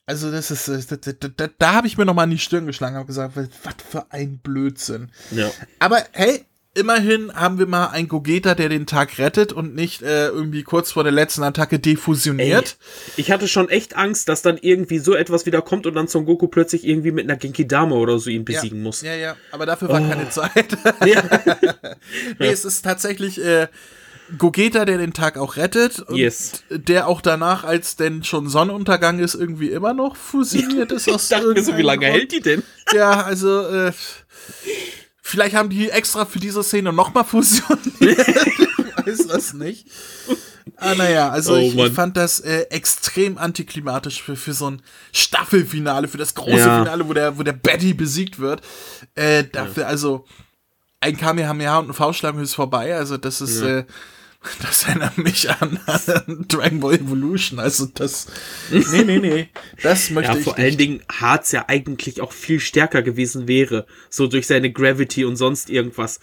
Also das ist, äh, da, da, da, habe ich mir nochmal in die Stirn geschlagen und gesagt, was für ein Blödsinn. Ja. Aber hey, immerhin haben wir mal einen Gogeta, der den Tag rettet und nicht äh, irgendwie kurz vor der letzten Attacke defusioniert. Ich hatte schon echt Angst, dass dann irgendwie so etwas wieder kommt und dann Son Goku plötzlich irgendwie mit einer Genki Dama oder so ihn besiegen muss. Ja, ja, aber dafür war keine Zeit. nee, es ist tatsächlich äh, Gogeta, der den Tag auch rettet. Und Yes. Der auch danach, als denn schon Sonnenuntergang ist, irgendwie immer noch fusioniert ist. Ich dachte mir so, wie lange hält die denn? Ja, also, äh, vielleicht haben die extra für diese Szene nochmal fusioniert. ich weiß das nicht. Ah, naja, also Oh, ich, ich fand das äh, extrem antiklimatisch für, für so ein Staffelfinale, für das große Ja. Finale, wo der, wo der Betty besiegt wird. Äh, dafür, also, ein Kamehameha und ein Faustschlag ist vorbei. Also, das ist, äh, das erinnert mich an, an Dragon Ball Evolution. Also, das, nee, nee, nee, das möchte Ja, ich vor nicht. allen Dingen Harz ja eigentlich auch viel stärker gewesen wäre. So durch seine Gravity und sonst irgendwas.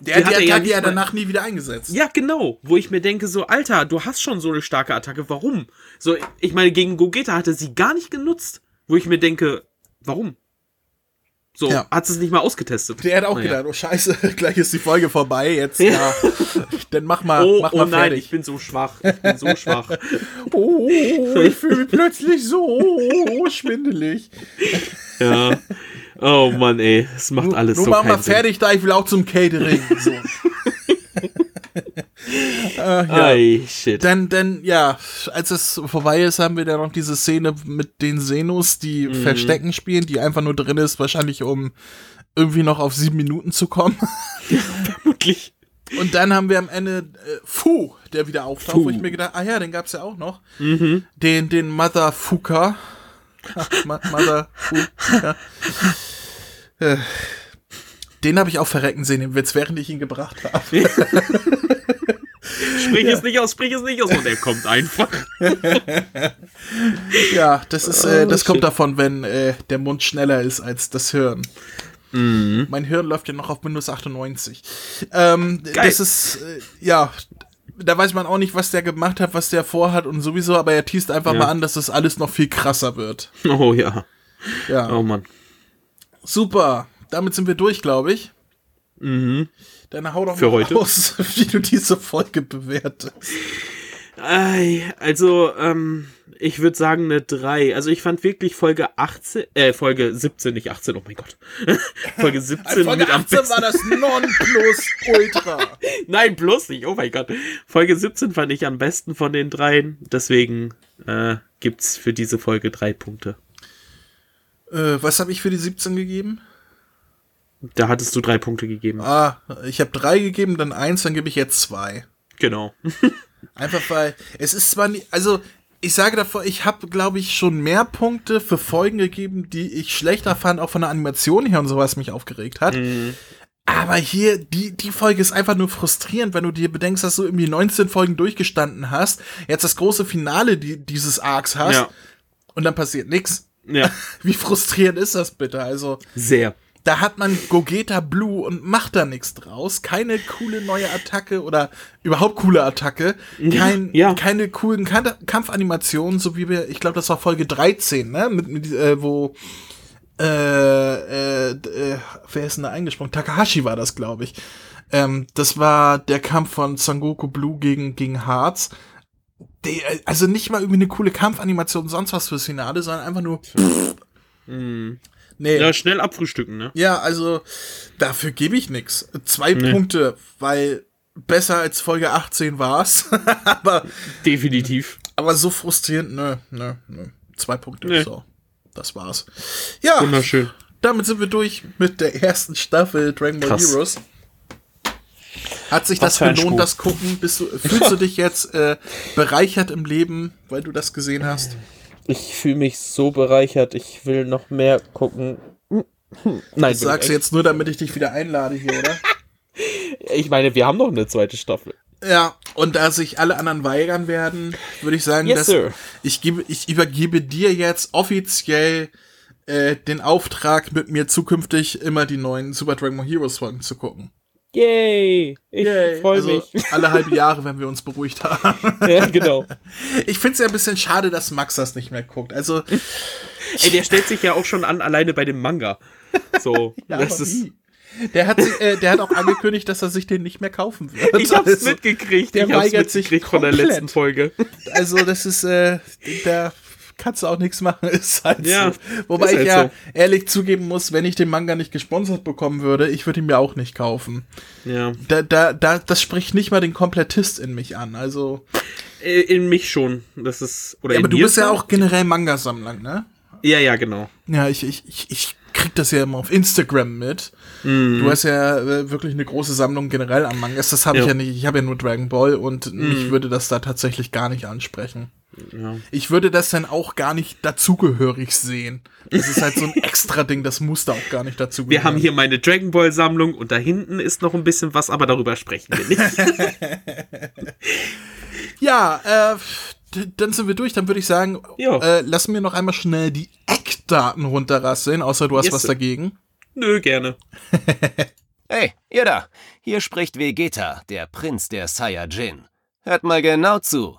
Der die hat hat er die ja danach nie wieder eingesetzt. Ja, genau. Wo ich mir denke, so, Alter, du hast schon so eine starke Attacke, warum? So, ich meine, gegen Gogeta hatte sie gar nicht genutzt. Wo ich mir denke, warum? So, Ja. hat es nicht mal ausgetestet. Der hat auch Naja. gedacht, oh scheiße, gleich ist die Folge vorbei, jetzt, ja. Dann mach mal, Oh, mach oh mal nein, fertig. ich bin so schwach. Ich bin so schwach. Oh, ich fühle mich plötzlich so schwindelig. Ja. Oh Mann, ey. Es macht alles Nur so mach mal keinen Sinn. fertig, da ich will auch zum Catering. So. Äh, ja. Ei, shit. Dann, dann, ja, als es vorbei ist, haben wir dann noch diese Szene mit den Senus, die Mhm. Verstecken spielen, die einfach nur drin ist, wahrscheinlich um irgendwie noch auf sieben Minuten zu kommen. Vermutlich. Und dann haben wir am Ende äh, Fu, der wieder auftaucht, wo ich mir gedacht, ah ja, den gab's ja auch noch. Mhm. Den, den Mother Fuka. Mother Fuka. Äh, Den habe ich auch verrecken sehen, den Witz, während ich ihn gebracht habe. Sprich es nicht aus, sprich es nicht aus. Und er kommt einfach. Ja, das ist, äh, Oh, das kommt shit. davon, wenn äh, der Mund schneller ist als das Hirn. Mhm. Mein Hirn läuft ja noch auf Windows 98. Ähm, Geil. das ist, äh, ja, da weiß man auch nicht, was der gemacht hat, was der vorhat und sowieso, aber er teast einfach Ja. mal an, dass das alles noch viel krasser wird. Oh ja. Ja, Oh Mann. super. Damit sind wir durch, glaube ich. Mhm. Dann hau doch Für mal heute? raus, wie du diese Folge bewertest. Also, ähm, ich würde sagen eine 3. Also ich fand wirklich Folge 18, äh, Folge 17, nicht 18, oh mein Gott. Folge 17 Folge mit am 18 besten. war das Nonplusultra. Nein, bloß nicht, oh mein Gott. Folge 17 fand ich am besten von den dreien. Deswegen äh, gibt's für diese Folge drei Punkte. äh, was habe ich für die 17 gegeben? Da hattest du drei Punkte gegeben. Ah, ich habe drei gegeben, dann eins, dann gebe ich jetzt zwei. Genau. Einfach weil es ist zwar nicht, also ich sage davor, ich habe, glaube ich, schon mehr Punkte für Folgen gegeben, die ich schlechter fand, auch von der Animation her und sowas mich aufgeregt hat. Aber hier, die, die Folge ist einfach nur frustrierend, wenn du dir bedenkst, dass du irgendwie 19 Folgen durchgestanden hast, jetzt das große Finale die, dieses Arcs hast Ja. und dann passiert nichts. Ja, Wie frustrierend ist das bitte? Also, sehr. Da hat man Gogeta Blue und macht da nichts draus. Keine coole neue Attacke oder überhaupt coole Attacke. Kein, Ja. Keine coolen Kampfanimationen, so wie wir, ich glaube, das war Folge 13, ne? Mit, mit äh, wo äh, äh, äh, wer ist denn da eingesprungen? Takahashi war das, glaube ich. Ähm, das war der Kampf von Sangoku Blue gegen, gegen Hearts. Die, also nicht mal irgendwie eine coole Kampfanimation, sonst was fürs Finale, sondern einfach nur. Mhm. Nee. Ja, schnell abfrühstücken, ne? Ja, also dafür gebe ich nix. Zwei Punkte, weil besser als Folge 18 war's. aber, Definitiv. aber so frustrierend, nö, nö, nö. Zwei Punkte, Nee. so. Das war's. Ja, Wunderschön. damit sind wir durch mit der ersten Staffel Dragon Ball Krass. Heroes. Hat sich Was das gelohnt, das Gucken? Bist du, fühlst du dich jetzt äh, bereichert im Leben, weil du das gesehen hast? Ich fühle mich so bereichert. Ich will noch mehr gucken. Nein, Das sagst du jetzt nur, damit ich dich wieder einlade hier, oder? Ich meine, wir haben noch eine zweite Staffel. Ja, und da sich alle anderen weigern werden, würde ich sagen, Yes, dass sir. ich gebe, ich übergebe dir jetzt offiziell äh, den Auftrag, mit mir zukünftig immer die neuen Super Dragon Ball Heroes Folgen zu gucken. Yay! Ich freue also mich. alle halbe Jahre, wenn wir uns beruhigt haben. ja, genau. Ich finde es ja ein bisschen schade, dass Max das nicht mehr guckt. Also, Ey, der stellt sich ja auch schon an, alleine bei dem Manga. So, das aber ist. wie? der hat, äh, der hat auch angekündigt, dass er sich den nicht mehr kaufen wird. Ich hab's also, mitgekriegt. der ich hab's weigert sich von der letzten Folge. Also, das ist, äh, da kannst du auch nichts machen, ist halt Ja, so. Wobei ist ich halt ja so. ehrlich zugeben muss, wenn ich den Manga nicht gesponsert bekommen würde, ich würde ihn mir auch nicht kaufen. Ja. Da, da, da, das spricht nicht mal den Komplettist in mich an. Also, Äh, In mich schon. Das ist. Oder ja, aber du bist ja auch generell Manga-Sammler, ne? Ja, ja, genau. Ja, ich, ich, ich, ich krieg das ja immer auf Instagram mit. Mhm. Du hast ja äh, wirklich eine große Sammlung generell an Mangas. Das habe ich Ja. ja nicht. Ich habe ja nur Dragon Ball und mich würde das da tatsächlich gar nicht ansprechen. Ja. Ich würde das dann auch gar nicht dazugehörig sehen. Das ist halt so ein extra Ding, das muss da auch gar nicht dazugehören. Wir haben hier meine Dragon Ball Sammlung und da hinten ist noch ein bisschen was, aber darüber sprechen wir nicht. Ja, äh, dann sind wir durch. Dann würde ich sagen, äh, lassen wir noch einmal schnell die Eckdaten runterrasseln, außer du hast Yes, was dagegen. Nö, gerne. Hey, ihr da. Hier spricht Vegeta, der Prinz der Saiyajin. Hört mal genau zu.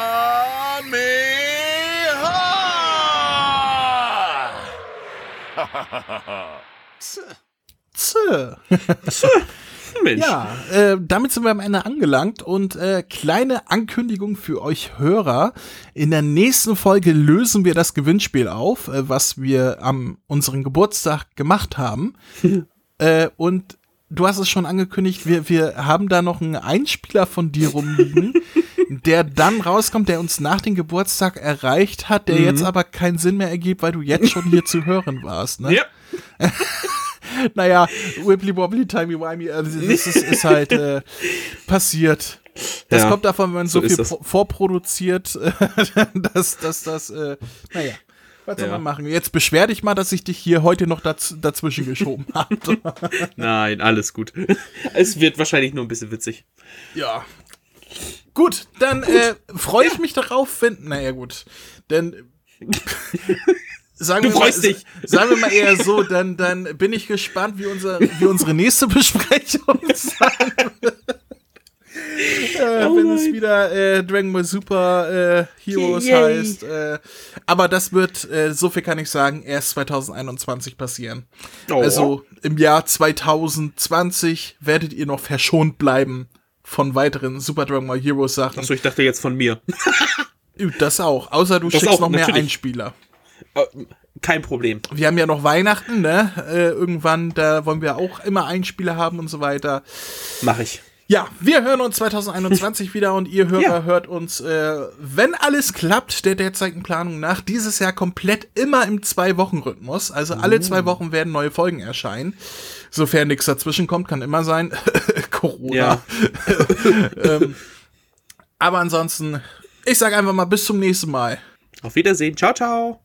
Zäh. Mensch. Ja, äh, damit sind wir am Ende angelangt und äh, kleine Ankündigung für euch Hörer. In der nächsten Folge lösen wir das Gewinnspiel auf, äh, was wir am unseren Geburtstag gemacht haben. äh, und du hast es schon angekündigt, wir, wir haben da noch einen Einspieler von dir rumliegen, der dann rauskommt, der uns nach dem Geburtstag erreicht hat, der jetzt aber keinen Sinn mehr ergibt, weil du jetzt schon hier zu hören warst. Ne? Ja. naja, Wibbly Wobbly Timey Wimey, also das ist, ist halt äh, passiert. Das Ja, kommt davon, wenn man so, so viel das. pro- vorproduziert, dass, dass das, äh, naja, was soll Ja. man machen? Jetzt beschwer dich mal, dass ich dich hier heute noch daz dazwischen geschoben habe. Nein, alles gut. Es wird wahrscheinlich nur ein bisschen witzig. ja. Gut, dann äh, freue ich mich darauf, wenn, naja gut, denn sagen Du wir freust mal, dich. Sagen wir mal eher so, dann, dann bin ich gespannt, wie, unser, wie unsere nächste Besprechung sein wird. Äh, Oh wenn es wieder äh, Dragon Ball Super äh, Heroes Yay. heißt. Äh, aber das wird, äh, so viel kann ich sagen, erst 2021 passieren. Oh. Also im Jahr 2020 werdet ihr noch verschont bleiben von weiteren Super Dragon Ball Heroes Sachen. Achso, ich dachte jetzt von mir. Das auch, außer du Das schickst auch, noch mehr natürlich. Einspieler. Äh, Kein Problem. Wir haben ja noch Weihnachten, ne? Äh, irgendwann, da wollen wir auch immer Einspieler haben und so weiter. Mach ich. Ja, wir hören uns 2021 wieder und ihr Hörer Ja. hört uns, äh, wenn alles klappt, der derzeitigen Planung nach, dieses Jahr komplett immer im Zwei-Wochen-Rhythmus. Also alle Oh. zwei Wochen werden neue Folgen erscheinen. Sofern nichts dazwischen kommt, kann immer sein. Corona. Ja. ähm, aber ansonsten, ich sag einfach mal bis zum nächsten Mal. Auf Wiedersehen. Ciao, ciao.